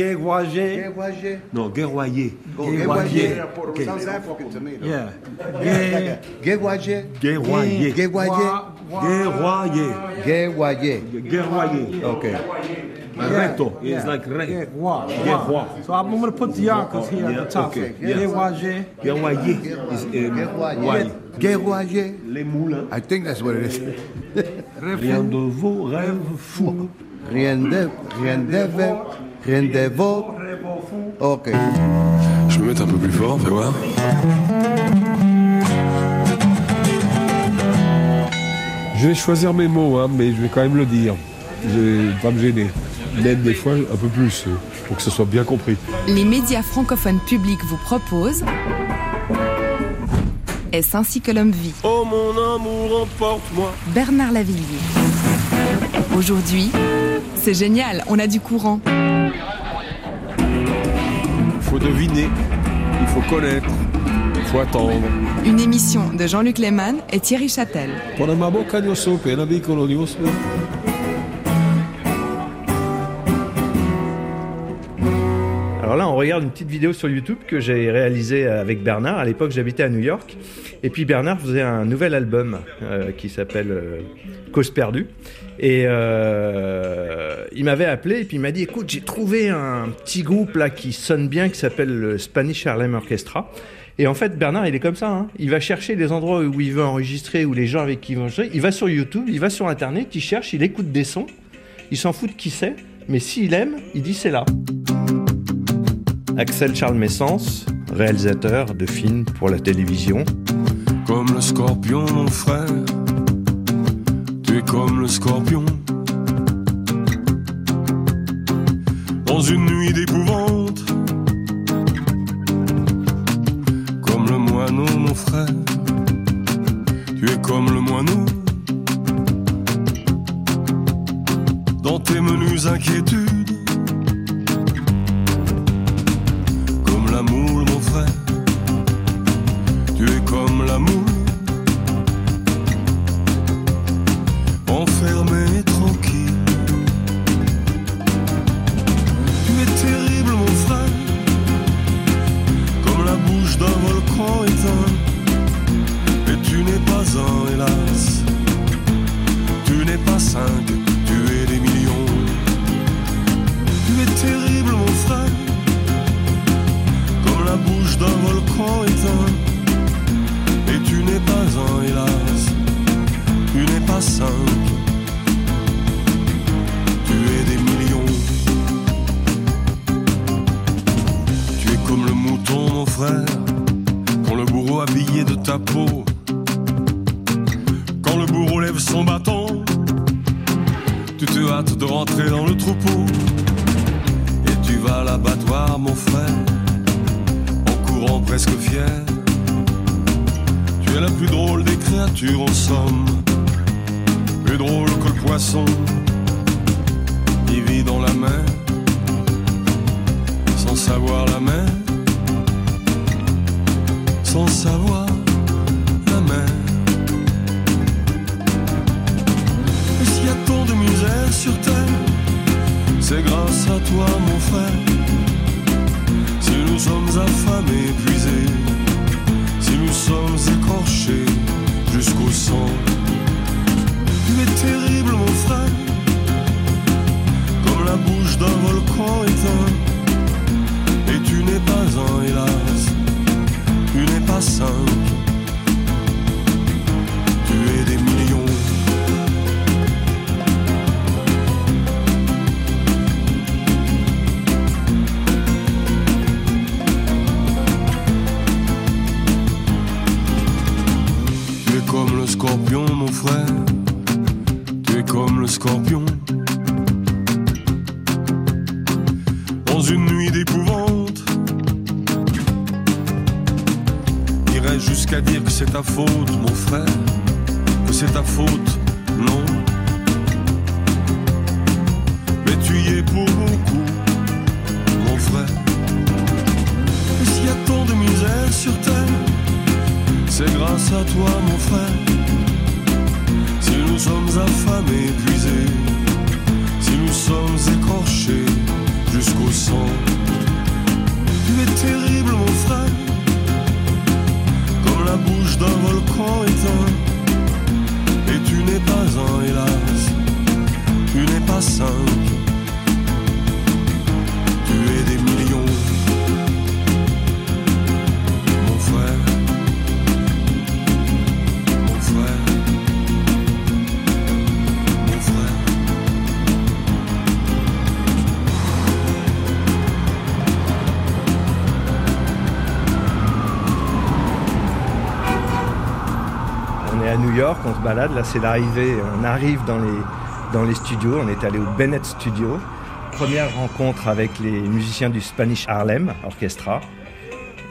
Guéroyer. Guéroyer. Non, guéroyer. Guéroyer. Okay. Sounds African to me. though. Yeah. Gué- Guéroyer. Guéroyer. Guéroyer. Guéroyer. Guéroyer. Guéroyer. Okay. Recto. It's like. Guérois. Guérois. So I'm going to put the Yonkers here at the top. Guéroyer. Guéroyer. is, Guéroyer. why? Guéroyer. Les moulins. I think that's what it is. Rien de vos rêves fous. Rien de, rien de, rien de vos. Ok. Je vais me mettre un peu plus fort, fais voir. Je vais choisir mes mots, hein, mais je vais quand même le dire. Je vais pas me gêner. Même des fois un peu plus, euh, pour que ce soit bien compris. Les médias francophones publics vous proposent Est-ce ainsi que l'homme vit Oh mon amour, emporte-moi. Bernard Lavillier. Aujourd'hui, c'est génial, on a du courant. Il faut deviner, il faut connaître, il faut attendre. Une émission de Jean-Luc Lehmann et Thierry Châtel. Alors là, on regarde une petite vidéo sur YouTube que j'ai réalisée avec Bernard. À l'époque, j'habitais à New York. Et puis Bernard faisait un nouvel album euh, qui s'appelle euh, Cause perdue. Et euh, il m'avait appelé et puis il m'a dit écoute, j'ai trouvé un petit groupe là qui sonne bien qui s'appelle le Spanish Harlem Orchestra. Et en fait, Bernard, il est comme ça. hein. Il va chercher les endroits où il veut enregistrer, ou les gens avec qui il veut enregistrer. Il va sur YouTube, il va sur Internet, il cherche, il écoute des sons. Il s'en fout de qui c'est, mais s'il aime, il dit c'est là. Axel Charles Messens, réalisateur de films pour la télévision. Comme le scorpion, mon frère. Tu es comme le scorpion. Sans savoir la s'il y a tant de misère sur terre, c'est grâce à toi, mon frère. Si nous sommes affamés, épuisés, si nous sommes écorchés jusqu'au sang. Tu es terrible, mon frère, comme la bouche d'un volcan éteint. Et tu n'es pas un, hélas, tu à on se balade, là c'est l'arrivée, on arrive dans les, dans les studios, on est allé au Bennett Studio. Première rencontre avec les musiciens du Spanish Harlem Orchestra.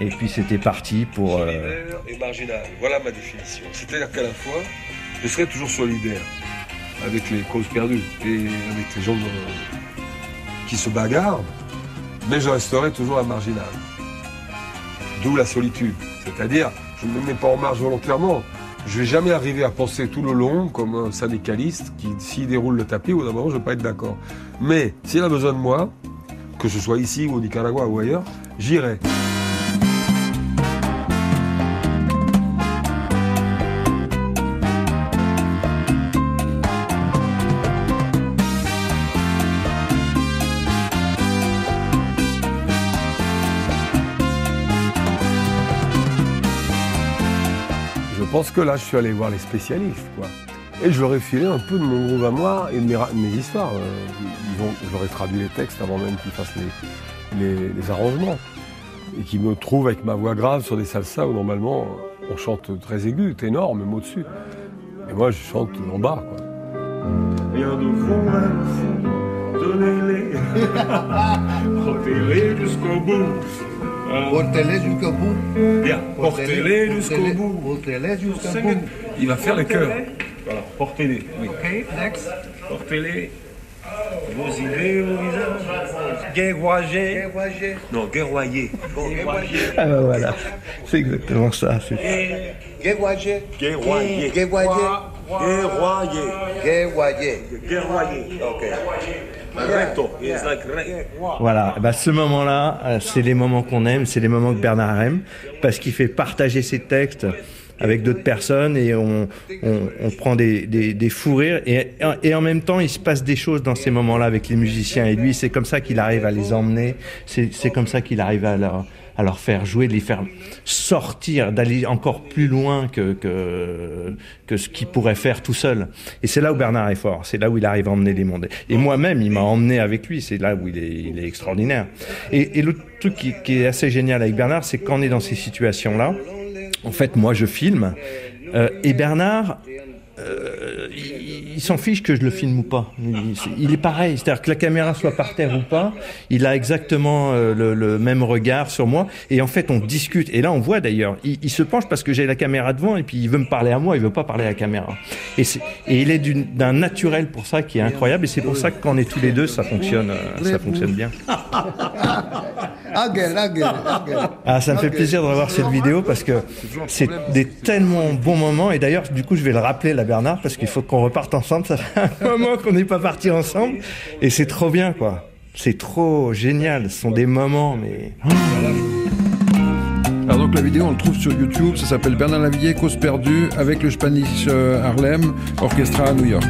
Et puis c'était parti pour... euh, et marginal. Voilà ma définition. C'est-à-dire qu'à la fois, je serai toujours solidaire avec les causes perdues et avec les gens qui se bagarrent, mais je resterai toujours un marginal. D'où la solitude. C'est-à-dire, je ne me mets pas en marge volontairement. Je vais jamais arriver à penser tout le long comme un syndicaliste qui, s'il déroule le tapis, au moment, je ne vais pas être d'accord. Mais s'il a besoin de moi, que ce soit ici ou au Nicaragua ou ailleurs, j'irai. Pense que là, je suis allé voir les spécialistes, quoi. Et je leur ai filé un peu de mon groove à moi et de mes, histoires. Euh, Ils ont, je leur ai traduit les textes avant même qu'ils fassent les, les- les arrangements. Et qu'ils me trouvent avec ma voix grave sur des salsas où normalement on chante très aigu, ténor, même au-dessus. Et moi, je chante en bas, quoi. Rien de vos rêves, donnez-les, portez-les jusqu'au bout. Alors, Portez-les jusqu'au bout. bien, portez-les jusqu'au bout. Portez-les jusqu'au bout. Il va faire les chœurs. Voilà, portez-les. Oui. Okay, next. Portez-les. Vos idées au visage. Guerroyer. Non, guerroyer. Ah bah voilà, c'est exactement ça. Guerroyer. Guévoyer. Guerroyer. Guévoyer. Guerroyer. Ok. Voilà, bah, ce moment-là, euh, c'est les moments qu'on aime, c'est les moments que Bernard aime, parce qu'il fait partager ses textes avec d'autres personnes et on, on, on prend des, des, des fous rires. Et, et en même temps il se passe des choses dans ces moments-là avec les musiciens. Et lui c'est comme ça qu'il arrive à les emmener, c'est c'est comme ça qu'il arrive à leur, à leur faire jouer, de les faire sortir, d'aller encore plus loin que, que, que ce qu'il pourrait faire tout seul. Et c'est là où Bernard est fort, c'est là où il arrive à emmener les mondes. Et moi-même, il m'a emmené avec lui, c'est là où il est, il est extraordinaire. Et, et le truc qui, qui est assez génial avec Bernard, c'est quand on est dans ces situations-là, en fait, moi, je filme, euh, et Bernard, euh, il, il s'en fiche que je le filme ou pas. Il, il est pareil, c'est-à-dire que la caméra soit par terre ou pas, il a exactement euh, le, le même regard sur moi. Et en fait, on discute. Et là, on voit d'ailleurs, il, il se penche parce que j'ai la caméra devant et puis il veut me parler à moi, il veut pas parler à la caméra. Et, il est d'un naturel pour ça qui est incroyable. Et c'est pour ça que quand on est tous les deux, ça fonctionne, euh, ça fonctionne bien. Ah, ça me fait plaisir de revoir cette vidéo parce que c'est des tellement bons moments. Et d'ailleurs, du coup, je vais le rappeler là, Bernard, parce qu'il faut qu'on reparte ensemble. Ça fait un moment qu'on n'est pas parti ensemble. Et c'est trop bien, quoi. C'est trop génial. Ce sont des moments, mais. Alors donc la vidéo, on le trouve sur YouTube. Ça s'appelle Bernard Lavillier, Cause perdue, avec le Spanish euh, Harlem Orchestra à New York.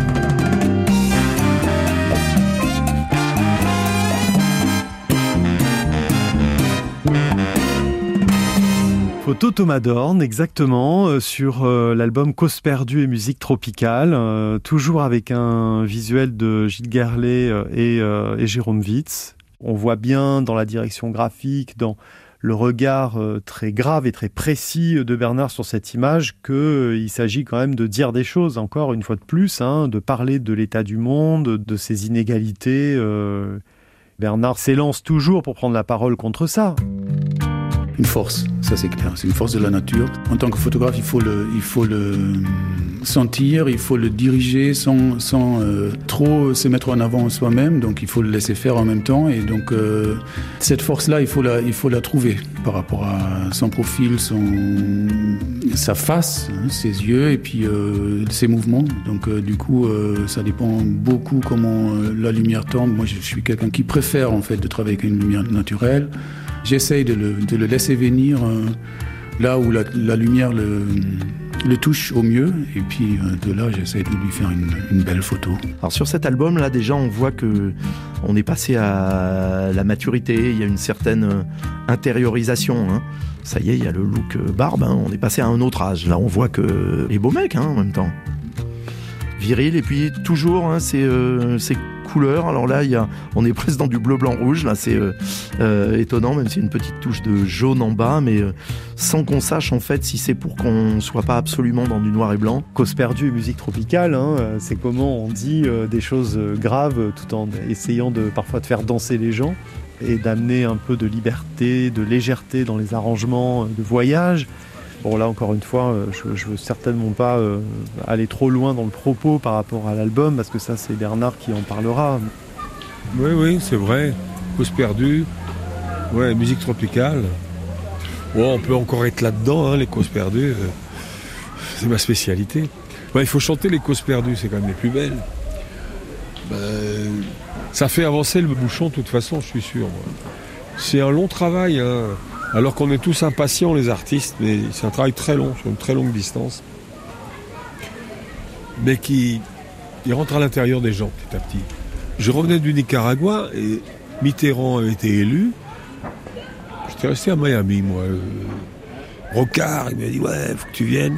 Photo Thomas exactement, euh, sur euh, l'album Cause perdue et musique tropicale, euh, toujours avec un visuel de Gilles Gerlet euh, et, Jérôme Witz. On voit bien dans la direction graphique, dans le regard très grave et très précis de Bernard sur cette image qu'il s'agit quand même de dire des choses, encore une fois de plus, hein, de parler de l'état du monde, de ses inégalités. Bernard s'élance toujours pour prendre la parole contre ça. Une force, ça c'est clair, c'est une force de la nature. En tant que photographe, il faut le, il faut le sentir, il faut le diriger sans, sans euh, trop se mettre en avant soi-même, donc il faut le laisser faire en même temps. Et donc euh, cette force-là, il, faut la- il faut la trouver par rapport à son profil, son, sa face, hein, ses yeux et puis euh, ses mouvements. Donc euh, du coup, euh, ça dépend beaucoup comment euh, la lumière tombe. Moi, je suis quelqu'un qui préfère en fait de travailler avec une lumière naturelle. J'essaye de le, laisser venir euh, là où la, lumière le, touche au mieux. Et puis euh, de là, j'essaie de lui faire une, belle photo. Alors sur cet album là déjà on voit que on est passé à la maturité, il y a une certaine euh, intériorisation. hein. Ça y est, il y a le look barbe, hein. on est passé à un autre âge. Là on voit que les beaux mecs hein, en même temps. Viril et puis toujours hein, ces, euh, ces Alors là on est presque dans du bleu blanc rouge. Là c'est euh, euh, étonnant même s'il y a une petite touche de jaune en bas, mais euh, sans qu'on sache en fait si c'est pour qu'on soit pas absolument dans du noir et blanc. Cause perdue musique tropicale, hein, c'est comment on dit des choses graves tout en essayant de parfois de faire danser les gens et d'amener un peu de liberté, de légèreté dans les arrangements de voyage. Bon là encore une fois, euh, je, je veux certainement pas euh, aller trop loin dans le propos par rapport à l'album parce que ça c'est Bernard qui en parlera. Oui, oui, c'est vrai. Cause perdue. Ouais, musique tropicale. Bon, on peut encore être là-dedans, hein, les causes perdues. euh, C'est ma spécialité. Il faut chanter les causes perdues, c'est quand même les plus belles. Ben, ça fait avancer le bouchon de toute façon, je suis sûr. C'est un long travail, hein, alors qu'on est tous impatients, les artistes, mais c'est un travail très long, sur une très longue distance. Mais qui rentre à l'intérieur des gens petit à petit. Je revenais du Nicaragua et Mitterrand avait été élu. J'étais resté à Miami, moi. Euh, Rocard, il m'a dit Ouais, faut que tu viennes.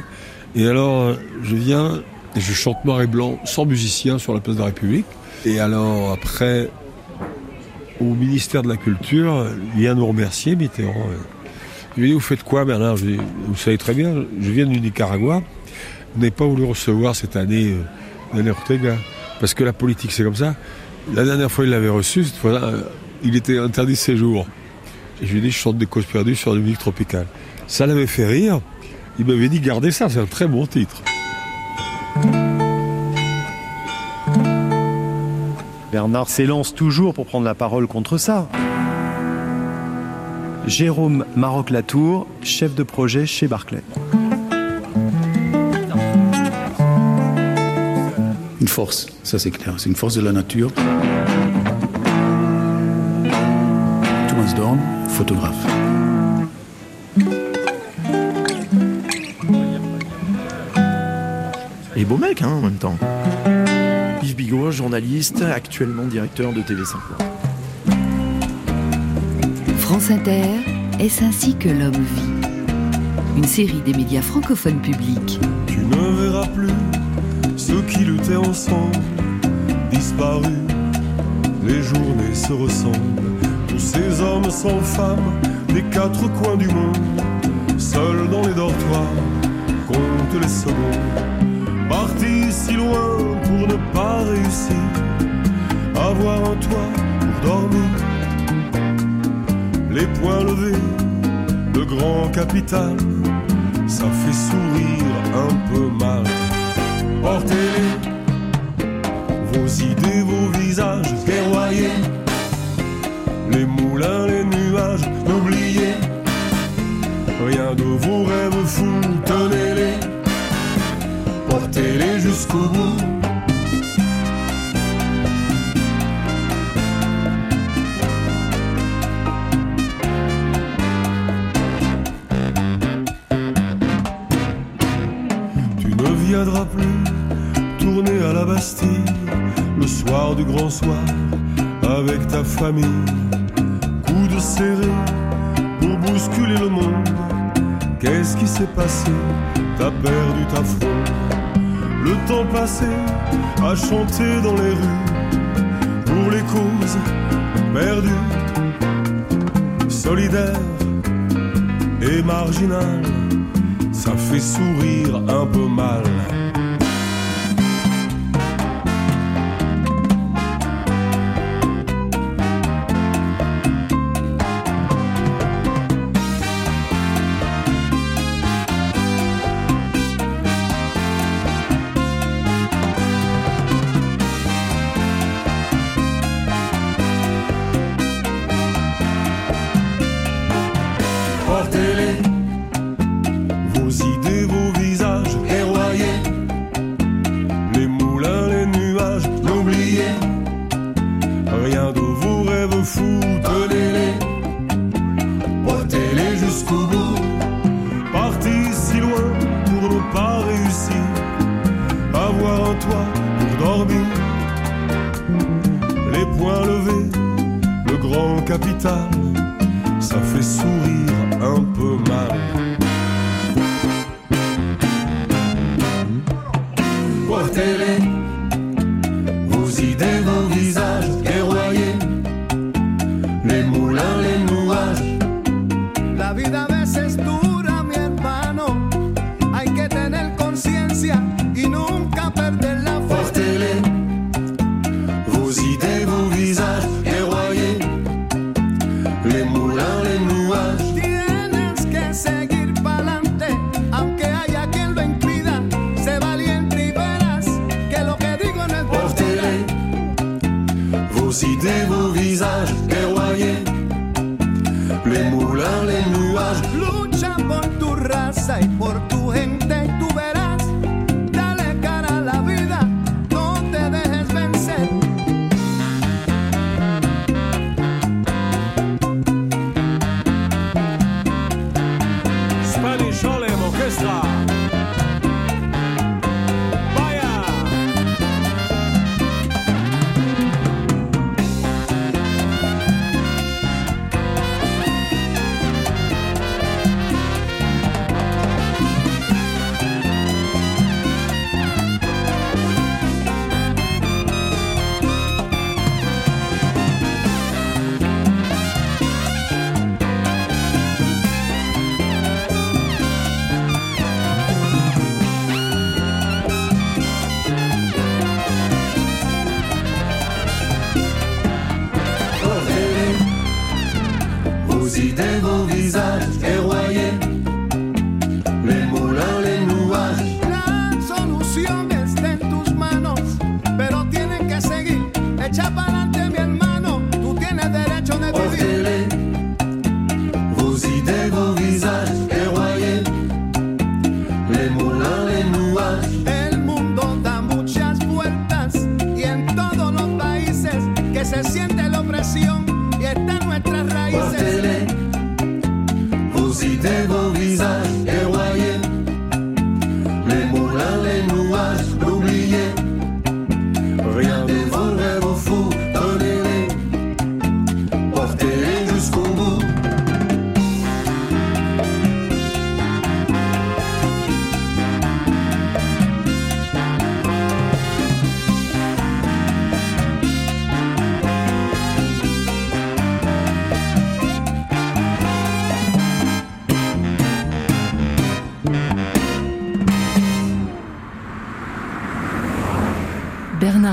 Et alors, euh, je viens et je chante noir et blanc sans musicien sur la place de la République. Et alors, après, au ministère de la Culture, il vient nous remercier, Mitterrand. Il m'a dit Vous faites quoi, Bernard? Je lui Vous savez très bien, je viens du Nicaragua. Vous n'avez pas voulu recevoir cette année euh, Ortega. Parce que la politique, c'est comme ça. La dernière fois, il l'avait reçu, cette fois-là, euh, il était interdit de séjour. Je lui ai dit, je chante des causes perdues sur la musique tropicale. Ça l'avait fait rire. Il m'avait dit, gardez ça, c'est un très bon titre. Bernard s'élance toujours pour prendre la parole contre ça. Jérôme Maroc-Latour, chef de projet chez Barclay. Une force, ça c'est clair. C'est une force de la nature. Thomas Dorn, photographe. Et beau mec, hein, en même temps. Bigot, journaliste, actuellement directeur de TV5. France Inter, est-ce ainsi que l'homme vit? Une série des médias francophones publics. Tu ne verras plus ceux qui luttaient ensemble, disparus. Les journées se ressemblent. Tous ces hommes sans femmes des quatre coins du monde, seuls dans les dortoirs, comptent les secondes. Partis si loin pour ne pas réussir, avoir un toit pour dormir. Les poings levés, le grand capital, ça fait sourire un peu mal. Portez-les, vos idées, vos visages guerroyés. Les moulins, les nuages, n'oubliez rien de vos rêves fous, tenez-les, portez-les jusqu'au bout. Famille. Coude serré pour bousculer le monde. Qu'est-ce qui s'est passé? T'as perdu ta fronde. Le temps passé à chanter dans les rues pour les causes perdues, solidaires et marginales. Ça fait sourire un peu mal.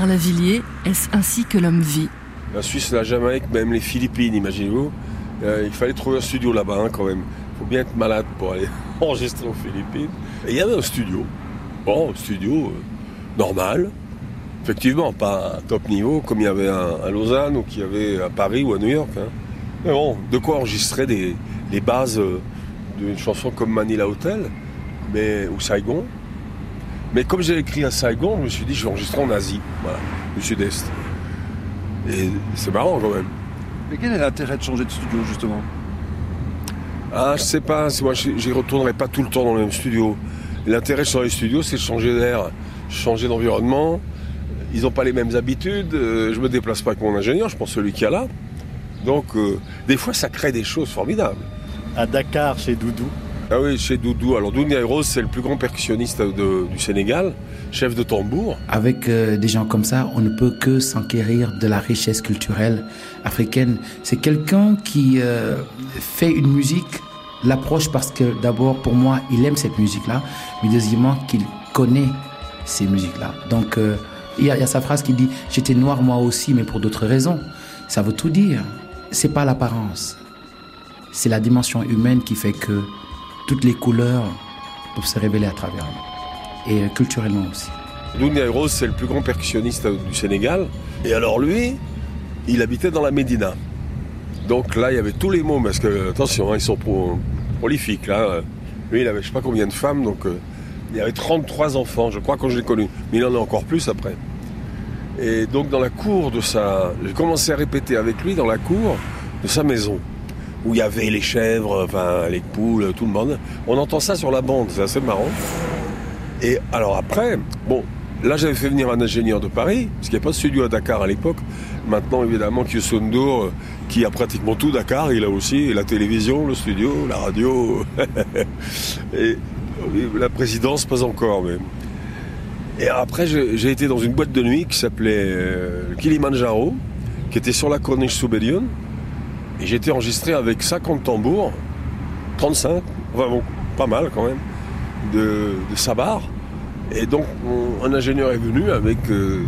Lavillier, est-ce ainsi que l'homme vit? La Suisse, la Jamaïque, même les Philippines, imaginez-vous. Euh, il fallait trouver un studio là-bas hein, quand même. Il faut bien être malade pour aller enregistrer aux Philippines. Et il y avait un studio. Bon, un studio euh, normal. Effectivement, pas un top niveau comme il y avait à, à Lausanne ou qu'il y avait à Paris ou à New York. hein. Mais bon, de quoi enregistrer les bases euh, d'une chanson comme Manila Hotel mais, ou Saigon. Mais comme j'ai écrit à Saigon, je me suis dit je vais enregistrer en Asie, voilà, du sud-est. Et c'est marrant quand même. Mais quel est l'intérêt de changer de studio, justement? Ah, je sais pas, moi j'y retournerai pas tout le temps dans le même studio. L'intérêt de changer de studio, c'est de changer d'air, changer d'environnement. Ils n'ont pas les mêmes habitudes. euh, je me déplace pas avec mon ingénieur, je pense celui qui est là. Donc, euh, des fois, ça crée des choses formidables. À Dakar, chez Doudou. Ah oui, chez Doudou. Alors, Doudou Rose, c'est le plus grand percussionniste du Sénégal, chef de tambour. Avec euh, des gens comme ça, on ne peut que s'enquérir de la richesse culturelle africaine. C'est quelqu'un qui euh, fait une musique, l'approche parce que d'abord, pour moi, il aime cette musique-là, mais deuxièmement, qu'il connaît ces musiques-là. Donc, euh, il y, y a sa phrase qui dit J'étais noir moi aussi, mais pour d'autres raisons. Ça veut tout dire. C'est pas l'apparence. C'est la dimension humaine qui fait que toutes les couleurs peuvent se révéler à travers nous. Et euh, culturellement aussi. Doudou Rose, c'est le plus grand percussionniste du Sénégal. Et alors, lui, il habitait dans la Médina. Donc là, il y avait tous les mots, parce que, attention, hein, ils sont pro- prolifiques, là. Lui, il avait je sais pas combien de femmes, donc euh, il y avait 33 enfants, je crois, quand je l'ai connu. Mais il en a encore plus après. Et donc, dans la cour de sa. J'ai commencé à répéter avec lui dans la cour de sa maison, où il y avait les chèvres, enfin, les poules, tout le monde. On entend ça sur la bande, c'est assez marrant. Et alors après, bon, Là, j'avais fait venir un ingénieur de Paris, parce qu'il n'y a pas de studio à Dakar à l'époque. Maintenant, évidemment, Kyosundour, euh, qui a pratiquement tout Dakar, il a aussi la télévision, le studio, la radio. Et la présidence, pas encore. Et après, j'ai été dans une boîte de nuit qui s'appelait euh, Kilimanjaro, qui était sur la corniche Soubelion. Et été enregistré avec 50 tambours, 35, enfin bon, pas mal quand même, de, de sabar. Et donc, un ingénieur est venu avec, euh,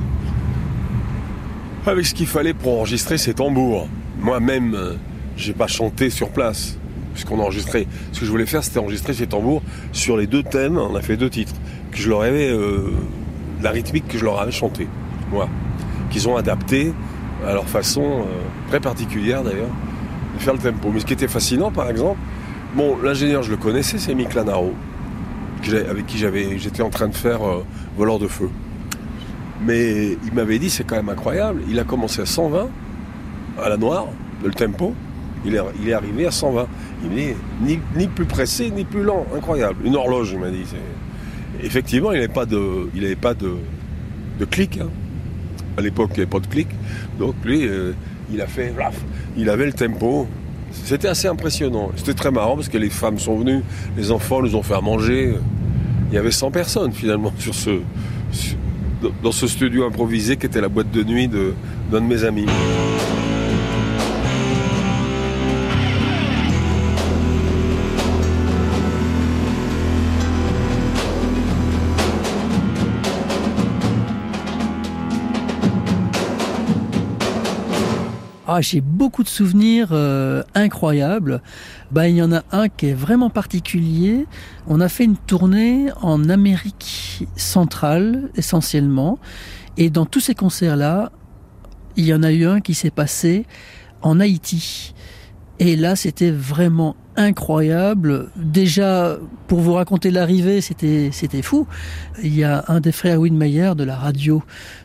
avec ce qu'il fallait pour enregistrer ces tambours. Moi-même, euh, j'ai pas chanté sur place, puisqu'on enregistrait. Ce que je voulais faire, c'était enregistrer ces tambours sur les deux thèmes. On a fait deux titres que je leur avais, euh, la rythmique que je leur avais chanté, moi, qu'ils ont adapté à leur façon euh, très particulière d'ailleurs de faire le tempo. Mais ce qui était fascinant, par exemple, bon, l'ingénieur, je le connaissais, c'est Mick Lanaro, avec qui j'étais en train de faire euh, Voleur de feu. Mais il m'avait dit, c'est quand même incroyable, il a commencé à 120 à la noire, le tempo, il est, est arrivé à 120. Il dit, ni, ni plus pressé, ni plus lent, incroyable. Une horloge, il m'a dit. Effectivement, il n'avait pas de, pas de, de clic. hein. À l'époque, il n'y avait pas de clic. Donc lui, euh, il a fait, il avait le tempo. C'était assez impressionnant. C'était très marrant parce que les femmes sont venues, les enfants nous ont fait à manger. Il y avait 100 personnes finalement dans ce studio improvisé qui était la boîte de nuit d'un de mes amis. Ah, j'ai beaucoup de souvenirs euh, incroyables. Bah, il y en a un qui est vraiment particulier. On a fait une tournée en Amérique centrale, essentiellement. Et dans tous ces concerts-là, il y en a eu un qui s'est passé en Haïti. Et là, c'était vraiment incroyable. Déjà, pour vous raconter l'arrivée, c'était c'était fou. Il y a un des frères Winmeyer de la radio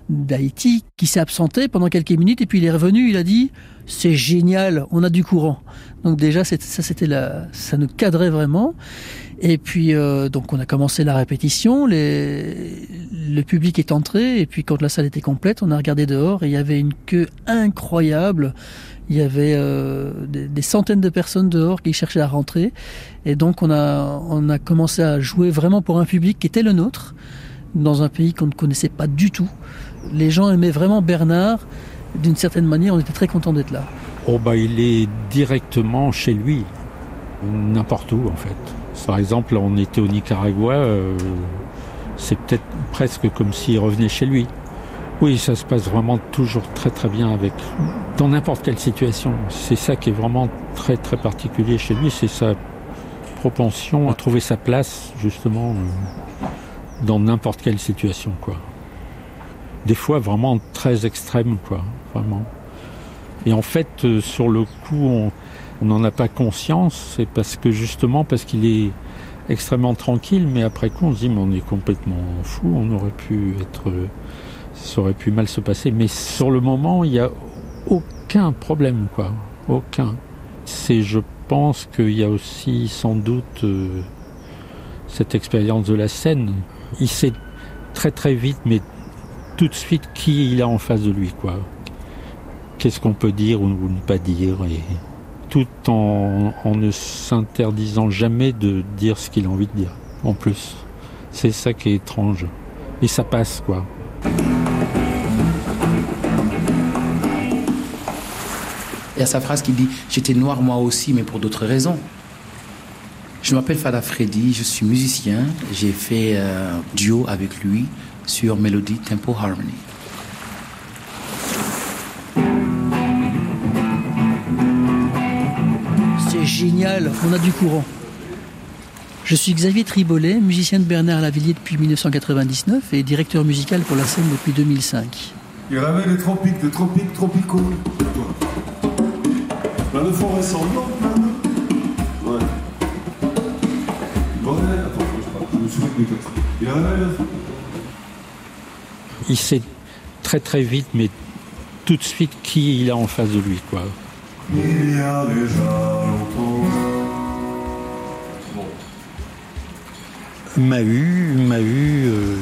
d'Haïti qui s'est absenté pendant quelques minutes et puis il est revenu. Il a dit c'est génial, on a du courant. Donc déjà, ça c'était ça nous cadrait vraiment. Et puis euh, donc on a commencé la répétition. Le public est entré et puis quand la salle était complète, on a regardé dehors et il y avait une queue incroyable. Il y avait euh, des, centaines de personnes dehors qui cherchaient à rentrer. Et donc on a, commencé à jouer vraiment pour un public qui était le nôtre, dans un pays qu'on ne connaissait pas du tout. Les gens aimaient vraiment Bernard. D'une certaine manière, on était très contents d'être là. Oh bah il est directement chez lui, n'importe où en fait. Par exemple, on était au Nicaragua, euh, c'est peut-être presque comme s'il revenait chez lui. Oui, ça se passe vraiment toujours très très bien avec dans n'importe quelle situation. C'est ça qui est vraiment très très particulier chez lui, c'est sa propension à trouver sa place justement euh, dans n'importe quelle situation quoi. Des fois vraiment très extrême quoi, vraiment. Et en fait, euh, sur le coup, on n'en a pas conscience, c'est parce que justement parce qu'il est extrêmement tranquille, mais après coup on se dit mais on est complètement fou, on aurait pu être, euh, ça aurait pu mal se passer. Mais sur le moment, il n'y a aucun problème, quoi, aucun. C'est, je pense qu'il y a aussi sans doute euh, cette expérience de la scène. Il sait très très vite, mais tout de suite qui il a en face de lui, quoi. Qu'est-ce qu'on peut dire ou ne pas dire et tout en, en ne s'interdisant jamais de dire ce qu'il a envie de dire, en plus. C'est ça qui est étrange. Et ça passe, quoi. Il y a sa phrase qui dit J'étais noir moi aussi, mais pour d'autres raisons. Je m'appelle Fada Freddy, je suis musicien. J'ai fait euh, duo avec lui sur Melody Tempo Harmony. C'est génial, on a du courant. Je suis Xavier Tribolet, musicien de Bernard Lavillier depuis 1999 et directeur musical pour la scène depuis 2005. Il ramène les tropiques, des tropiques tropicaux. De forêts sanglantes, plein de... Ouais. Bordel, attends, je parle, je me souviens des quatre. Il ramène... Il sait très très vite, mais tout de suite qui il a en face de lui, quoi. Il y a déjà longtemps... M'a eu, m'a eu, euh,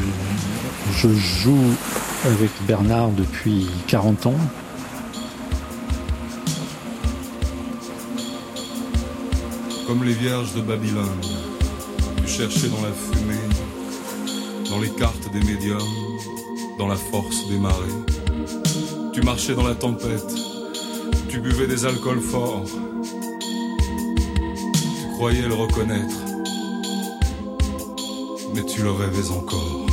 Je joue avec Bernard depuis 40 ans. Comme les vierges de Babylone, tu cherchais dans la fumée, dans les cartes des médiums, dans la force des marées. Tu marchais dans la tempête, tu buvais des alcools forts, tu croyais le reconnaître, mais tu le rêvais encore.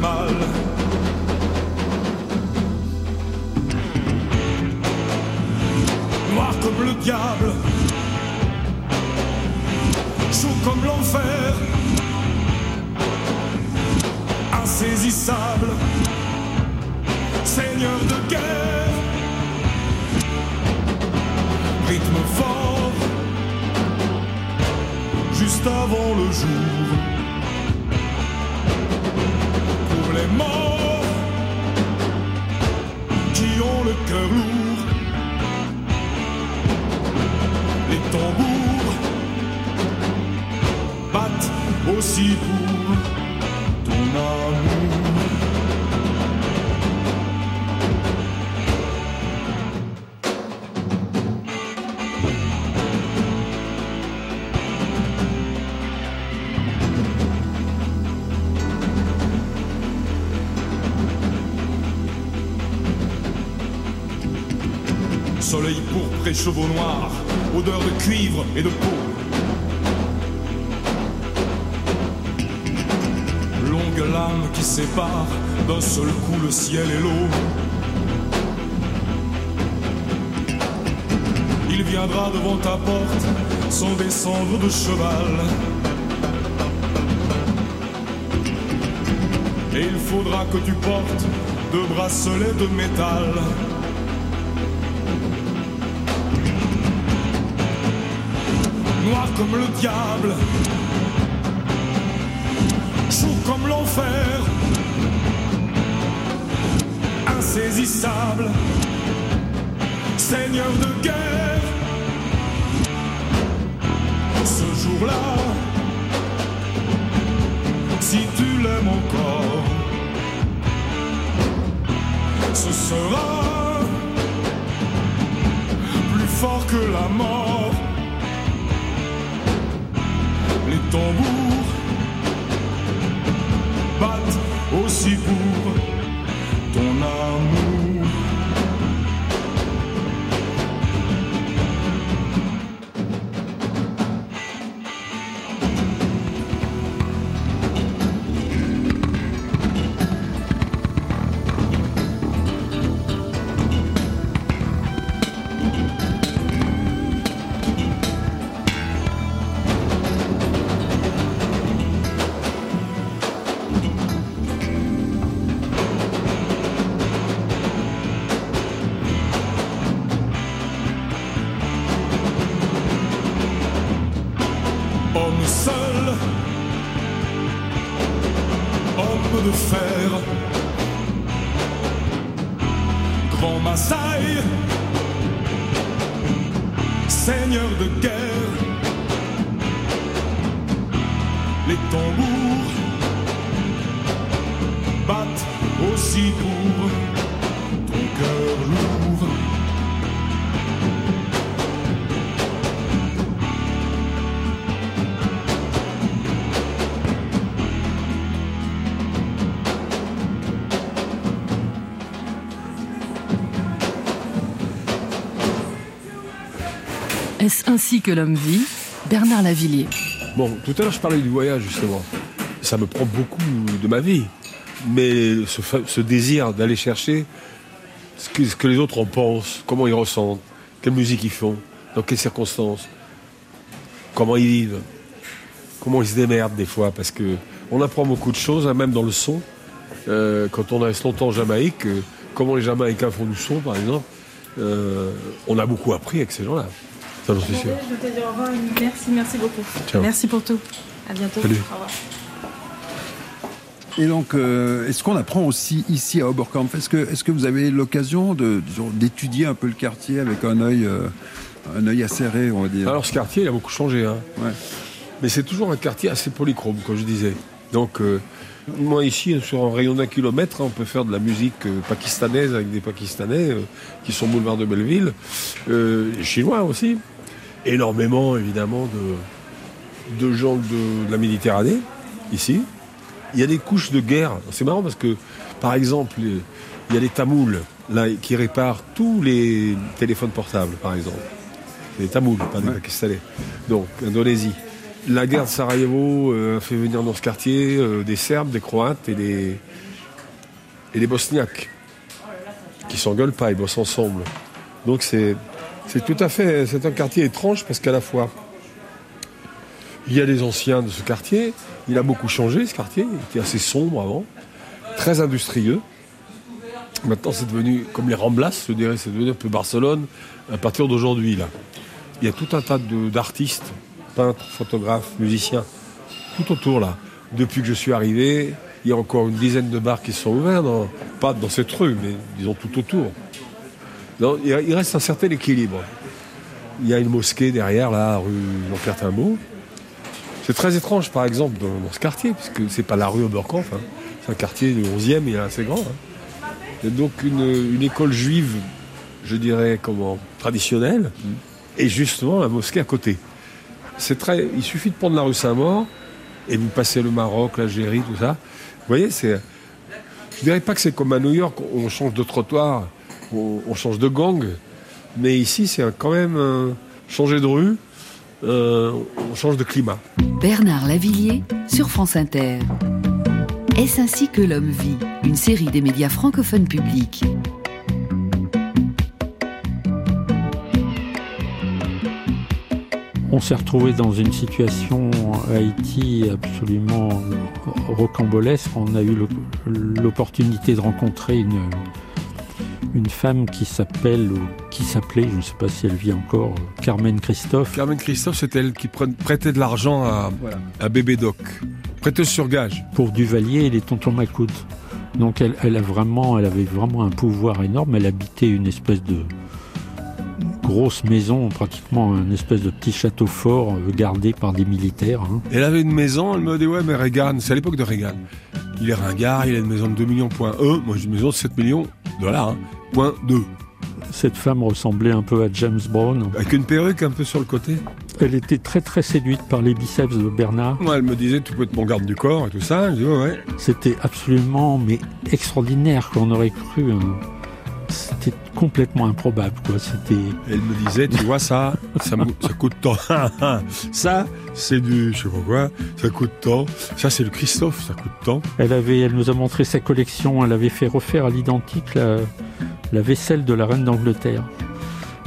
Mal. Noir comme le diable, chaud comme l'enfer, insaisissable, seigneur de guerre, rythme fort, juste avant le jour, morts qui ont le cœur lourd. les tambours battent aussi pour ton amour. Chevaux noirs, odeur de cuivre et de peau. Longue lame qui sépare d'un seul coup le ciel et l'eau. Il viendra devant ta porte sans descendre de cheval. Et il faudra que tu portes deux bracelets de métal. Comme le diable, chaud comme l'enfer, insaisissable, seigneur de guerre. Ce jour-là, si tu l'aimes encore, ce sera plus fort que la mort les tambours battent aussi pour ton amour. Ainsi que l'homme vit Bernard Lavillier. Bon, tout à l'heure, je parlais du voyage, justement. Ça me prend beaucoup de ma vie. Mais ce, désir d'aller chercher ce que, ce que les autres en pensent, comment ils ressentent, quelle musique ils font, dans quelles circonstances, comment ils vivent, comment ils se démerdent des fois, parce que on apprend beaucoup de choses, hein, même dans le son. Euh, quand on reste longtemps en Jamaïque, euh, comment les Jamaïcains font du son, par exemple, euh, on a beaucoup appris avec ces gens-là. Ça, j'en suis sûr. Je te dis au revoir. Merci, merci beaucoup. Ciao. Merci pour tout. À bientôt. Salut. Au revoir. Et donc, euh, est-ce qu'on apprend aussi ici à Oberkampf? Est-ce que, est-ce que vous avez l'occasion de, disons, d'étudier un peu le quartier avec un œil, euh, un œil acéré, on va dire? Alors ce quartier, il a beaucoup changé. Hein. Mais c'est toujours un quartier assez polychrome, comme je disais. Donc, euh, moi ici, sur un rayon d'un kilomètre, hein, on peut faire de la musique euh, pakistanaise avec des Pakistanais euh, qui sont boulevard de Belleville, euh, Chinois aussi. Énormément, évidemment, de, de gens de, de la Méditerranée, ici. Il y a des couches de guerre. C'est marrant parce que, par exemple, les- il y a les Tamouls là, qui réparent tous les téléphones portables, par exemple. Des Tamouls, pas des Pakistanais. Donc, Indonésie. La guerre de Sarajevo euh, a fait venir dans ce quartier euh, des Serbes, des Croates et des, et des Bosniaques qui s'engueulent pas, ils bossent ensemble. Donc c'est c'est tout à fait c'est un quartier étrange parce qu'à la fois il y a des anciens de ce quartier, il a beaucoup changé ce quartier, il était assez sombre avant, très industrieux. Maintenant c'est devenu comme les Ramblas, je dirais, c'est devenu un peu Barcelone à partir d'aujourd'hui là. Il y a tout un tas d'artistes, peintres, photographes, musiciens, tout autour là. Depuis que je suis arrivé, il y a encore une dizaine de bars qui sont ouverts, pas dans cette rue, mais disons tout autour. Non, il reste un certain équilibre. Il y a une mosquée derrière, là, rue l'Empire Timbaud. C'est très étrange, par exemple, dans, dans ce quartier, puisque c'est pas la rue Oberkampf, hein. c'est un quartier du 11e, il est assez grand. hein. Il y a donc une, une école juive, je dirais, comment, traditionnelle, et justement la mosquée à côté. C'est très, il suffit de prendre la rue Saint-Maur, et vous passez le Maroc, l'Algérie, tout ça. Vous voyez, c'est, je dirais pas que c'est comme à New York, on change de trottoir, on, on change de gang, mais ici c'est quand même euh, changer de rue, euh, on change de climat. Bernard Lavillier sur France Inter. Est-ce ainsi que l'homme vit Une série des médias francophones publics. On s'est retrouvé dans une situation à Haïti absolument rocambolesque. On a eu l'opportunité de rencontrer une, une femme qui s'appelle, ou qui s'appelait, je ne sais pas si elle vit encore, Carmen Christophe. Carmen Christophe, c'est elle qui prêtait de l'argent à, à Bébé Doc. Prêteuse sur gage. Pour Duvalier et les tontons Macoute. Donc elle, elle a vraiment, elle avait vraiment un pouvoir énorme. Elle habitait une espèce de grosse maison, pratiquement un espèce de petit château fort euh, gardé par des militaires. hein. Elle avait une maison, elle me dit ouais mais Reagan, c'est à l'époque de Reagan. Il est ringard, il a une maison de 2 millions point E, moi j'ai une maison de 7 millions dollars, hein, point 2. Cette femme ressemblait un peu à James Brown. Avec une perruque un peu sur le côté. Elle était très très séduite par les biceps de Bernard. Moi elle me disait tu peux être mon garde du corps et tout ça, je dis ouais ouais. C'était absolument mais extraordinaire qu'on aurait cru. hein. C'était complètement improbable quoi. C'était. Elle me disait tu vois ça, ça, me- ça coûte tant. ça c'est du je sais pas quoi, ça coûte tant. Ça c'est le Christophe, ça coûte tant. Elle avait, elle nous a montré sa collection. Elle avait fait refaire à l'identique la, la vaisselle de la reine d'Angleterre.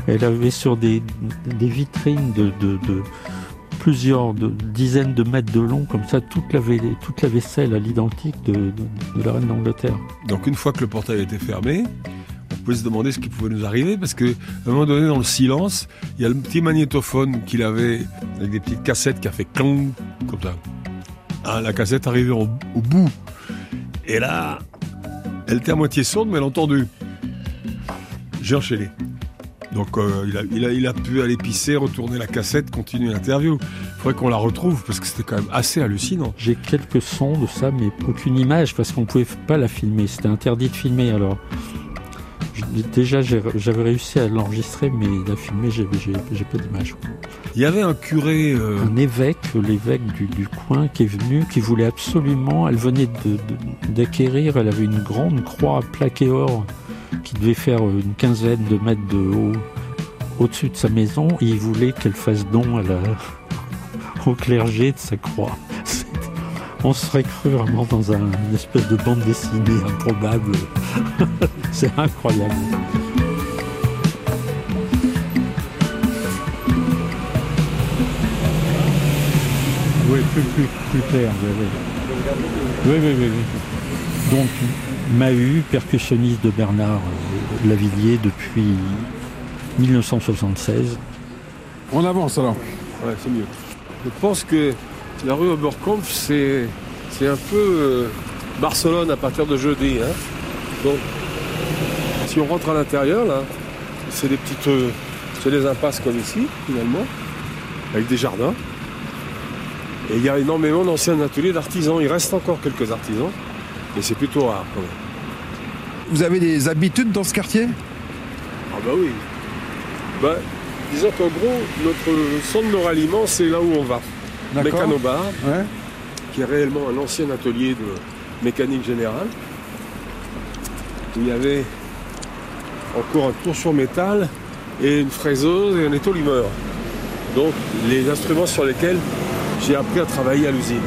Elle avait sur des, des vitrines de, de- de plusieurs de, dizaines de mètres de long, comme ça, toute la, vai- toute la vaisselle à l'identique de, de- de la reine d'Angleterre. Donc une fois que le portail était fermé, pouvait se demander ce qui pouvait nous arriver parce que à un moment donné dans le silence, il y a le petit magnétophone qu'il avait avec des petites cassettes qui a fait clong comme ça. Ah, la cassette arrivait au, bout. Et là, elle était à moitié sourde mais elle a entendu. J'ai enchaîné. Donc euh, il, a, il, a, pu aller pisser, retourner la cassette, continuer l'interview. Il faudrait qu'on la retrouve parce que c'était quand même assez hallucinant. J'ai quelques sons de ça, mais aucune image parce qu'on ne pouvait pas la filmer. C'était interdit de filmer. Alors, déjà, j'avais réussi à l'enregistrer, mais la filmer, j'ai pas d'image. Il y avait un curé. euh, Un évêque, l'évêque du, du coin, qui est venu, qui voulait absolument. Elle venait d'acquérir, elle avait une grande croix plaquée or qui devait faire une quinzaine de mètres de haut au-dessus de sa maison et il voulait qu'elle fasse don à la, au clergé de sa croix. On serait cru vraiment dans un, une espèce de bande dessinée improbable. C'est incroyable. Oui, plus, plus, plus clair. Oui, oui. Oui, oui, oui, oui. Donc, Mahu, percussionniste de Bernard Lavillier depuis 1976. On avance alors. Ouais, c'est mieux. Je pense que la rue Oberkampf, c'est, c'est un peu euh, Barcelone à partir de jeudi. hein. Donc, si on rentre à l'intérieur, là, c'est des petites. euh, c'est des impasses comme ici, finalement, avec des jardins. Et il y a énormément d'anciens ateliers d'artisans. Il reste encore quelques artisans, et c'est plutôt rare quand même. Vous avez des habitudes dans ce quartier? Ah bah oui. Bah, disons qu'en gros, notre centre de nos ralliements, c'est là où on va. Mécanobar, Ouais. qui est réellement un ancien atelier de mécanique générale, où il y avait encore un tour sur métal et une fraiseuse et un étaulimeur. Donc les instruments sur lesquels j'ai appris à travailler à l'usine.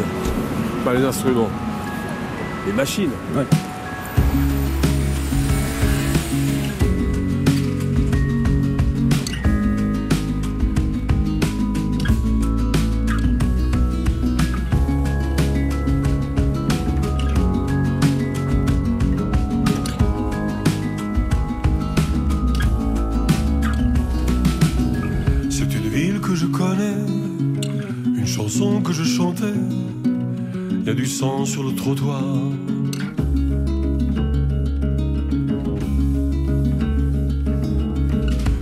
Pas les instruments, les machines. Sur le trottoir.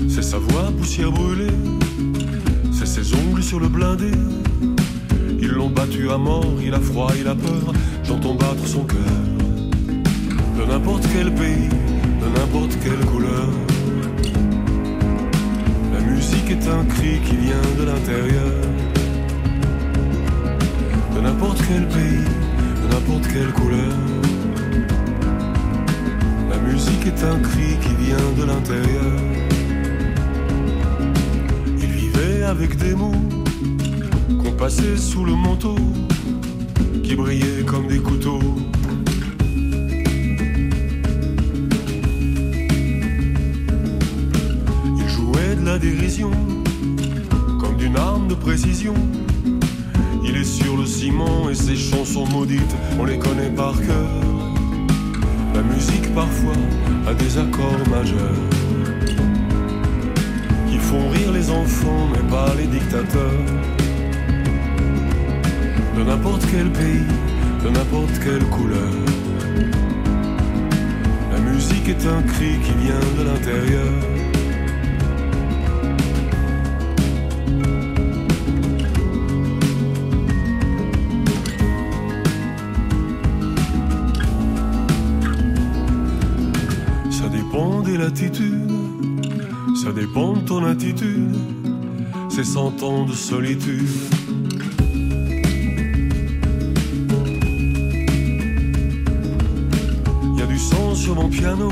C'est sa voix poussière brûlée, c'est ses ongles sur le blindé. Ils l'ont battu à mort, il a froid, il a peur, j'entends battre son cœur. De n'importe quel pays, de n'importe quelle couleur. La musique est un cri qui vient de l'intérieur. De n'importe quel pays, quelle couleur. La musique est un cri qui vient de l'intérieur. Il vivait avec des mots qu'on passait sous le manteau, qui brillaient comme des couteaux. Il jouait de la dérision, comme d'une arme de précision. Il est sur le ciment et ses chansons maudites, on les connaît par cœur. La musique parfois a des accords majeurs qui font rire les enfants mais pas les dictateurs. De n'importe quel pays, de n'importe quelle couleur. La musique est un cri qui vient de l'intérieur. Ça dépend de ton attitude, c'est cent ans de solitude. Y a du sang sur mon piano,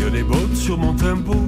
y a des bottes sur mon tempo.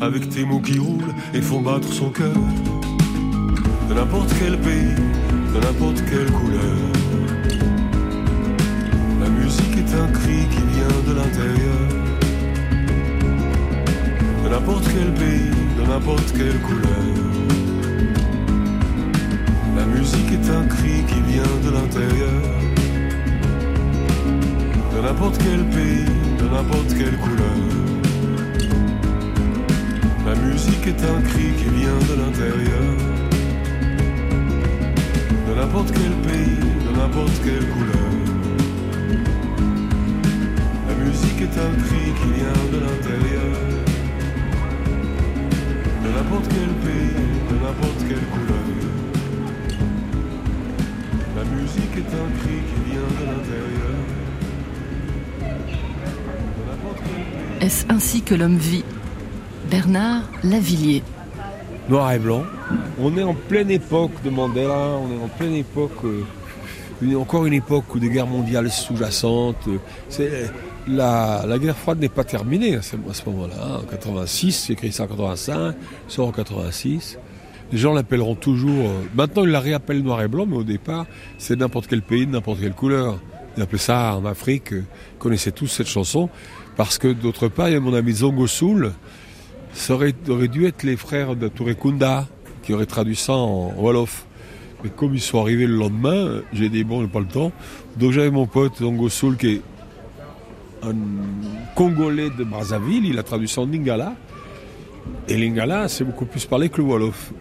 Avec tes mots qui roulent et font battre son cœur. De n'importe quel pays, de n'importe quelle couleur. La musique est un cri qui vient de l'intérieur. De n'importe quel pays, de n'importe quelle couleur. La musique est un cri qui vient de l'intérieur, de n'importe quel pays, de n'importe quelle couleur. La musique est un cri qui vient de l'intérieur, de n'importe quel pays, de n'importe quelle couleur. La musique est un cri qui vient de l'intérieur, de n'importe quel pays, de n'importe quelle couleur. La musique est un cri qui vient de l'intérieur. Est-ce ainsi que l'homme vit? Bernard Lavillier. noir et blanc. On est en pleine époque de Mandela, on est en pleine époque, euh, encore une époque où des guerres mondiales sous-jacentes. euh, la, la guerre froide n'est pas terminée à ce, moment-là. hein. En 86, j'ai écrit en 85, sort en 86. Les gens l'appelleront toujours. euh, maintenant, ils la réappellent noir et blanc, mais au départ, c'est n'importe quel pays, n'importe quelle couleur. Ils appelaient ça en Afrique, connaissaient tous cette chanson, parce que d'autre part, il y a mon ami Zongo Soul, ça aurait, dû être les frères de Touré Kunda qui auraient traduit ça en Wolof. Mais comme ils sont arrivés le lendemain, j'ai dit bon, j'ai pas le temps. Donc j'avais mon pote Zongo Soul qui est un Congolais de Brazzaville, il a traduit ça en Lingala. Et Lingala, c'est beaucoup plus parlé que le Wolof.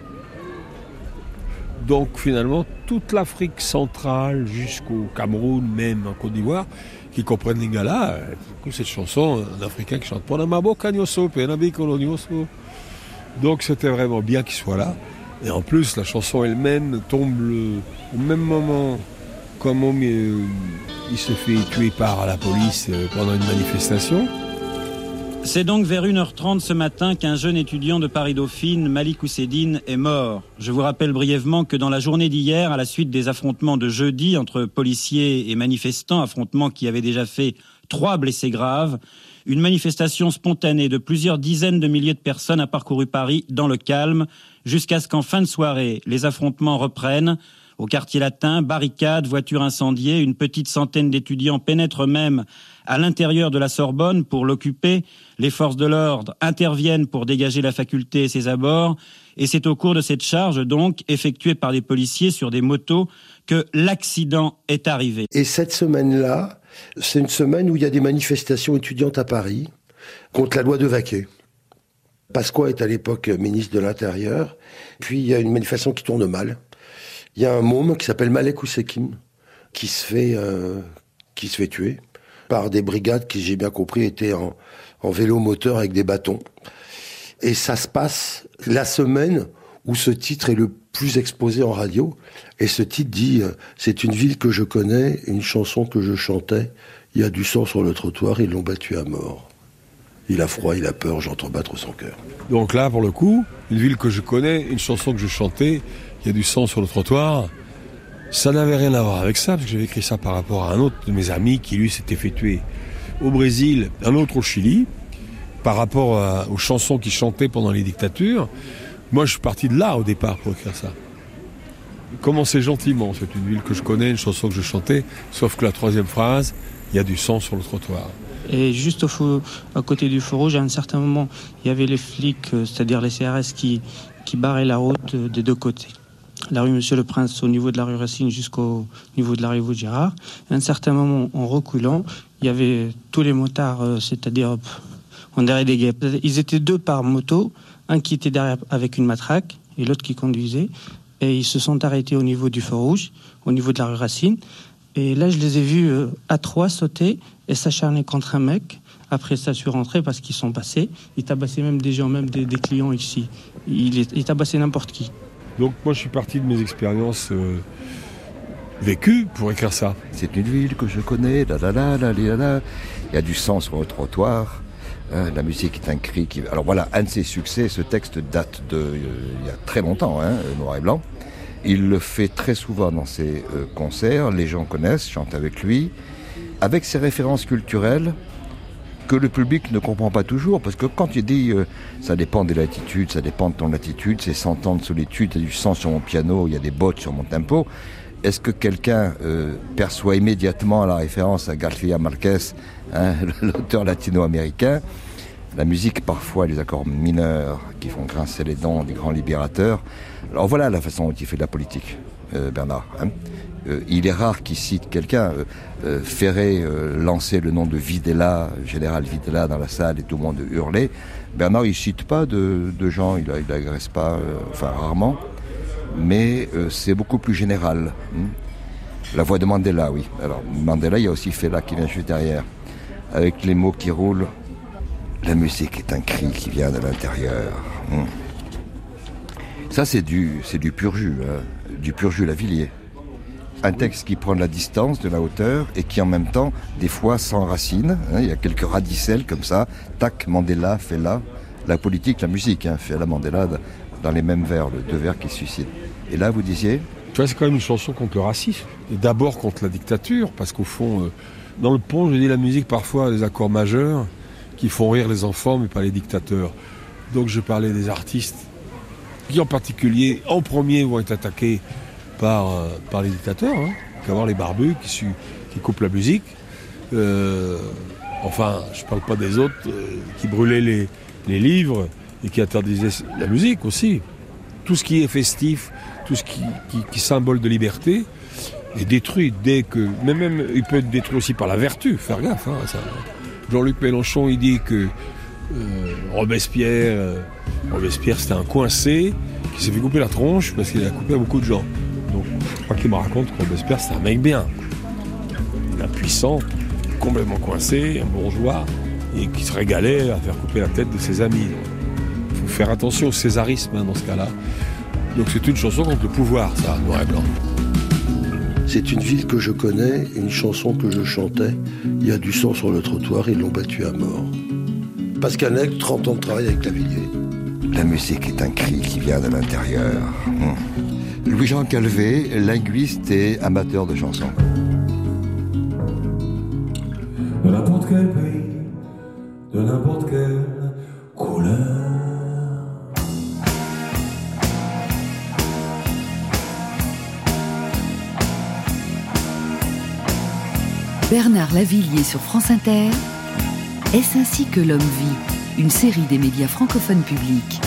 Donc finalement, toute l'Afrique centrale jusqu'au Cameroun, même en Côte d'Ivoire, qui comprennent Lingala, euh, du coup, cette chanson, un Africain qui chante. Donc c'était vraiment bien qu'il soit là. Et en plus, la chanson elle-même tombe au même moment comme on, euh, il se fait tuer par la police euh, pendant une manifestation. C'est donc vers 1h30 ce matin qu'un jeune étudiant de Paris-Dauphine, Malik Oussedine, est mort. Je vous rappelle brièvement que dans la journée d'hier, à la suite des affrontements de jeudi entre policiers et manifestants, affrontements qui avaient déjà fait trois blessés graves, une manifestation spontanée de plusieurs dizaines de milliers de personnes a parcouru Paris dans le calme, jusqu'à ce qu'en fin de soirée, les affrontements reprennent. Au quartier latin, barricades, voitures incendiées, une petite centaine d'étudiants pénètrent même à l'intérieur de la Sorbonne pour l'occuper. Les forces de l'ordre interviennent pour dégager la faculté et ses abords. Et c'est au cours de cette charge, donc, effectuée par des policiers sur des motos, que l'accident est arrivé. Et cette semaine-là, c'est une semaine où il y a des manifestations étudiantes à Paris contre la loi de Vaquet. Pasqua est à l'époque ministre de l'Intérieur. Puis il y a une manifestation qui tourne mal. Il y a un môme qui s'appelle Malek Oussekim qui se fait euh, qui se fait tuer par des brigades qui, j'ai bien compris, étaient en, en vélo moteur avec des bâtons. Et ça se passe la semaine où ce titre est le plus exposé en radio. Et ce titre dit euh, C'est une ville que je connais, une chanson que je chantais. Il y a du sang sur le trottoir, ils l'ont battu à mort. Il a froid, il a peur, j'entends battre son cœur. Donc là, pour le coup, une ville que je connais, une chanson que je chantais, il y a du sang sur le trottoir. Ça n'avait rien à voir avec ça, parce que j'avais écrit ça par rapport à un autre de mes amis qui, lui, s'était fait tuer au Brésil, un autre au Chili, par rapport à- aux chansons qu'il chantait pendant les dictatures. Moi, je suis parti de là au départ pour écrire ça. Commencez gentiment, c'est une ville que je connais, une chanson que je chantais, sauf que la troisième phrase, il y a du sang sur le trottoir. Et juste au à côté du feu rouge, à un certain moment, il y avait les flics, euh, c'est-à-dire les CRS, qui, qui barraient la route euh, des deux côtés. La rue Monsieur le Prince au niveau de la rue Racine jusqu'au niveau de la rue Vaugirard. À un certain moment, en reculant, il y avait tous les motards, euh, c'est-à-dire en derrière des guêpes. Ils étaient deux par moto, un qui était derrière avec une matraque et l'autre qui conduisait. Et ils se sont arrêtés au niveau du feu rouge, au niveau de la rue Racine. Et là, je les ai vus euh, à trois sauter et s'acharner contre un mec. Après ça, je suis rentré parce qu'ils sont passés. Ils tabassaient même des gens, même des, des clients ici. Ils, ils tabassaient n'importe qui. Donc moi, je suis parti de mes expériences euh, vécues pour écrire ça. C'est une ville que je connais, la la la la la la. Il y a du sang sur le trottoir. hein, la musique est un cri qui. Alors voilà, un de ses succès, ce texte date de euh, il y a très longtemps, hein, euh, noir et blanc. Il le fait très souvent dans ses concerts. Les gens connaissent, chantent avec lui, avec ses références culturelles que le public ne comprend pas toujours, parce que quand il dit euh, ça dépend des latitudes, ça dépend de ton attitude, c'est 100 ans de solitude, il y du sang sur mon piano, il y a des bottes sur mon tempo, est-ce que quelqu'un euh, perçoit immédiatement la référence à García Márquez, hein, l'auteur latino-américain? La musique, parfois, les accords mineurs qui font grincer les dents des grands libérateurs. Alors voilà la façon dont il fait de la politique, euh, Bernard. hein. Euh, il est rare qu'il cite quelqu'un. Euh, euh, Ferré lançait le nom de Videla, général Videla, dans la salle et tout le monde hurlait. Bernard, il cite pas de, gens, il, il agresse pas, enfin rarement, mais c'est beaucoup plus général. hein. La voix de Mandela, oui. Alors Mandela, il y a aussi Fela qui vient juste derrière, avec les mots qui roulent. La musique est un cri qui vient de l'intérieur. Hmm. Ça, c'est du, c'est du pur jus, hein, du pur jus Lavillier. Un texte qui prend de la distance, de la hauteur, et qui en même temps, des fois, s'enracine. hein, il y a quelques radicelles comme ça. Tac, Mandela, Fela. La politique, la musique, hein, Fela, Mandela, dans les mêmes vers, le deux vers qui se suicident. Et là, vous disiez Tu vois, c'est quand même une chanson contre le racisme. Et d'abord contre la dictature, parce qu'au fond, euh, dans le pont, je dis la musique parfois a des accords majeurs qui font rire les enfants, mais pas les dictateurs. Donc je parlais des artistes qui en particulier, en premier, vont être attaqués par, euh, par les dictateurs, hein, qu'à voir les barbus qui, coupent la musique. Euh, enfin, je parle pas des autres euh, qui brûlaient les, livres et qui interdisaient la musique aussi. Tout ce qui est festif, tout ce qui, qui, symbole de liberté est détruit dès que. Mais même, il peut être détruit aussi par la vertu, faire gaffe. hein. Jean-Luc Mélenchon, il dit que Robespierre, Robespierre c'était un coincé qui s'est fait couper la tronche parce qu'il a coupé à beaucoup de gens. Donc je crois qu'il me raconte que Robespierre c'est un mec bien. Un puissant, complètement coincé, un bourgeois, et qui se régalait à faire couper la tête de ses amis. Il faut faire attention au césarisme hein, dans ce cas-là. Donc c'est une chanson contre le pouvoir, ça, noir et blanc. C'est une ville que je connais, une chanson que je chantais. Il y a du sang sur le trottoir, ils l'ont battu à mort. Pascal Nègre, 30 ans de travail avec Lavillier. La musique est un cri qui vient de l'intérieur. Hmm. Louis-Jean Calvé, linguiste et amateur de chansons. de n'importe quel pays, de n'importe quelle couleur. Bernard Lavillier sur France Inter. Est-ce ainsi que l'homme vit? Une série des médias francophones publics.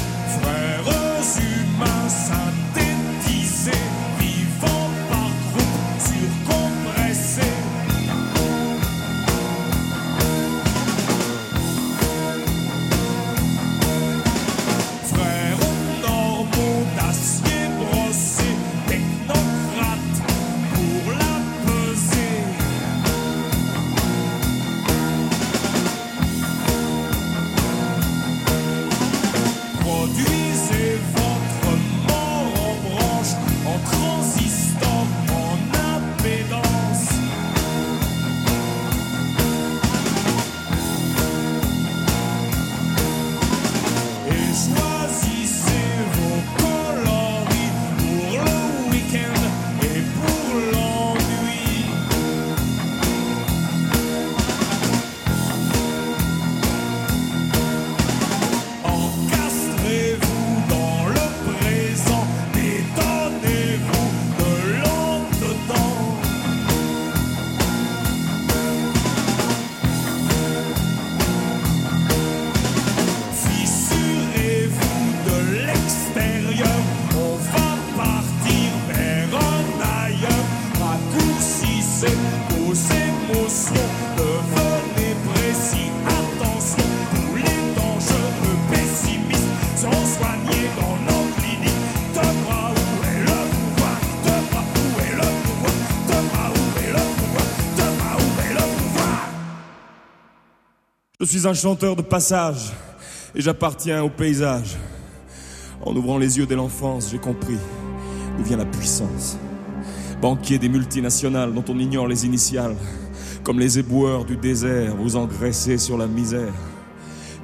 Suis un chanteur de passage et j'appartiens au paysage. En ouvrant les yeux dès l'enfance, j'ai compris d'où vient la puissance. Banquier des multinationales dont on ignore les initiales, comme les éboueurs du désert, vous engraissez sur la misère.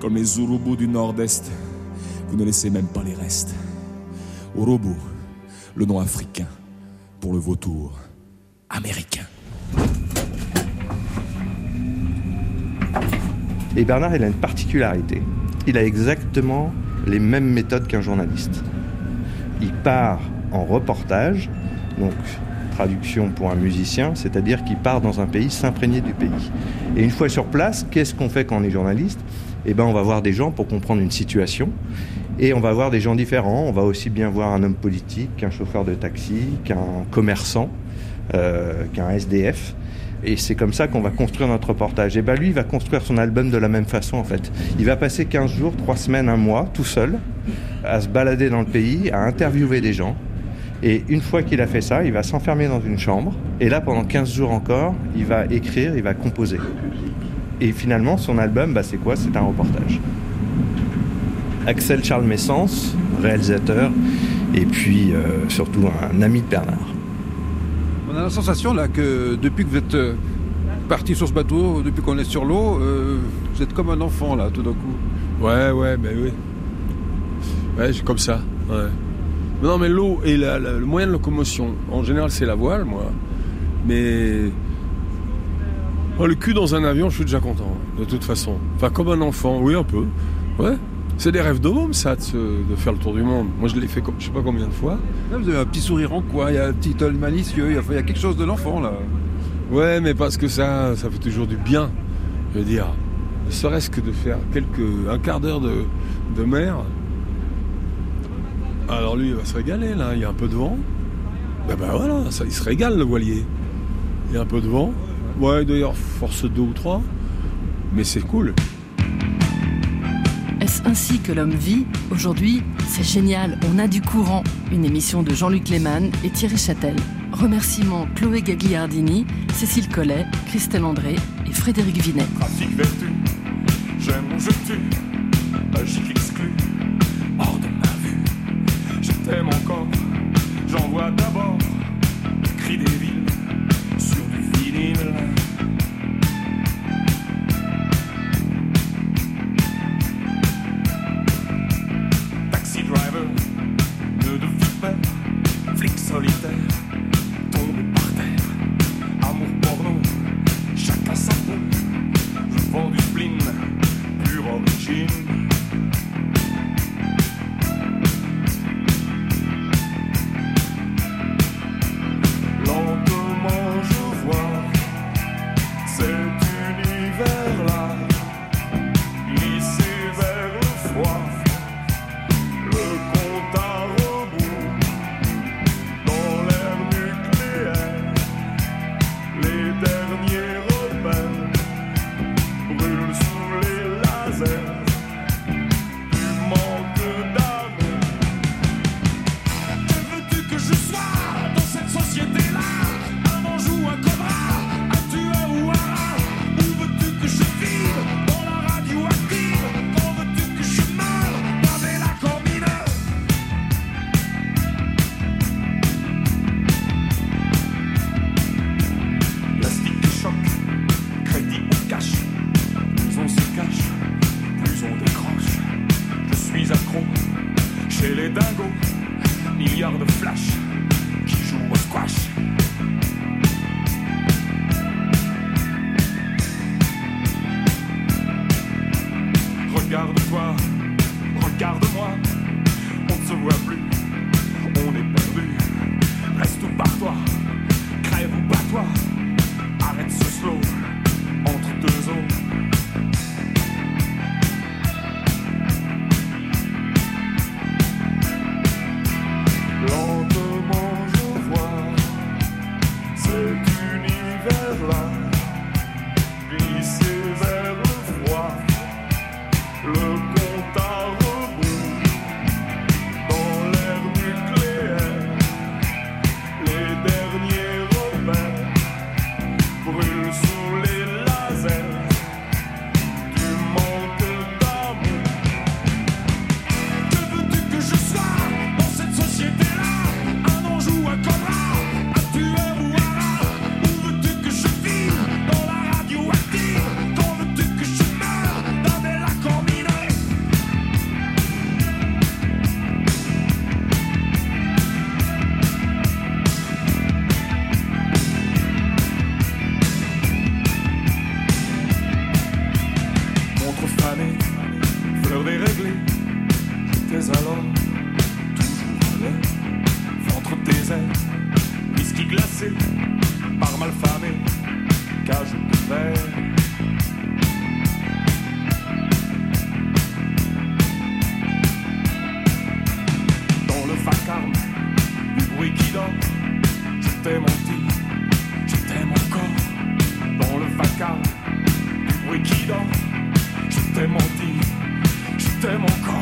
Comme les Urubus du nord-est, vous ne laissez même pas les restes. Urubu, le nom africain pour le vautour américain. Et Bernard, il a une particularité. Il a exactement les mêmes méthodes qu'un journaliste. Il part en reportage, donc traduction pour un musicien, c'est-à-dire qu'il part dans un pays s'imprégner du pays. Et une fois sur place, qu'est-ce qu'on fait quand on est journaliste? Eh ben, on va voir des gens pour comprendre une situation. Et on va voir des gens différents. On va aussi bien voir un homme politique qu'un chauffeur de taxi, qu'un commerçant, euh, qu'un SDF. Et c'est comme ça qu'on va construire notre reportage. Et ben lui, il va construire son album de la même façon en fait. Il va passer 15 jours, 3 semaines, un mois, tout seul, à se balader dans le pays, à interviewer des gens. Et une fois qu'il a fait ça, il va s'enfermer dans une chambre. Et là, pendant 15 jours encore, il va écrire, il va composer. Et finalement, son album, bah, c'est quoi? C'est un reportage. Axel Charles Messence, réalisateur, et puis euh, surtout un ami de Bernard. On a la sensation là que depuis que vous êtes euh, parti sur ce bateau, depuis qu'on est sur l'eau, euh, vous êtes comme un enfant là tout d'un coup. Ouais, ouais, ben oui. Ouais, c'est comme ça. Non, mais l'eau la- le moyen de locomotion. En général, c'est la voile, moi. Mais. Oh, le cul dans un avion, je suis déjà content, de toute façon. Enfin, comme un enfant, oui, un peu. Ouais. C'est des rêves de môme, ça, de, se- de faire le tour du monde. Moi, je l'ai fait, je sais pas combien de fois. Là, vous avez un petit sourire en coin, il y a un petit œil malicieux, il y a, il y a quelque chose de l'enfant là. Ouais, mais parce que ça, ça fait toujours du bien. Je veux dire, ne serait-ce que de faire quelques, un quart d'heure de, de mer. Alors lui, il va se régaler, là. Il y a un peu de vent. Ben, ben voilà, ça, il se régale, le voilier. Il y a un peu de vent. Ouais, d'ailleurs, force 2 ou 3. Mais c'est cool. Ainsi que l'homme vit Aujourd'hui, c'est génial, on a du courant. Une émission de Jean-Luc Lehmann et Thierry Châtel. Remerciements Chloé Gagliardini, Cécile Collet, Christelle André et Frédéric Vinet. D'abord cri des sur. Well. mon corps.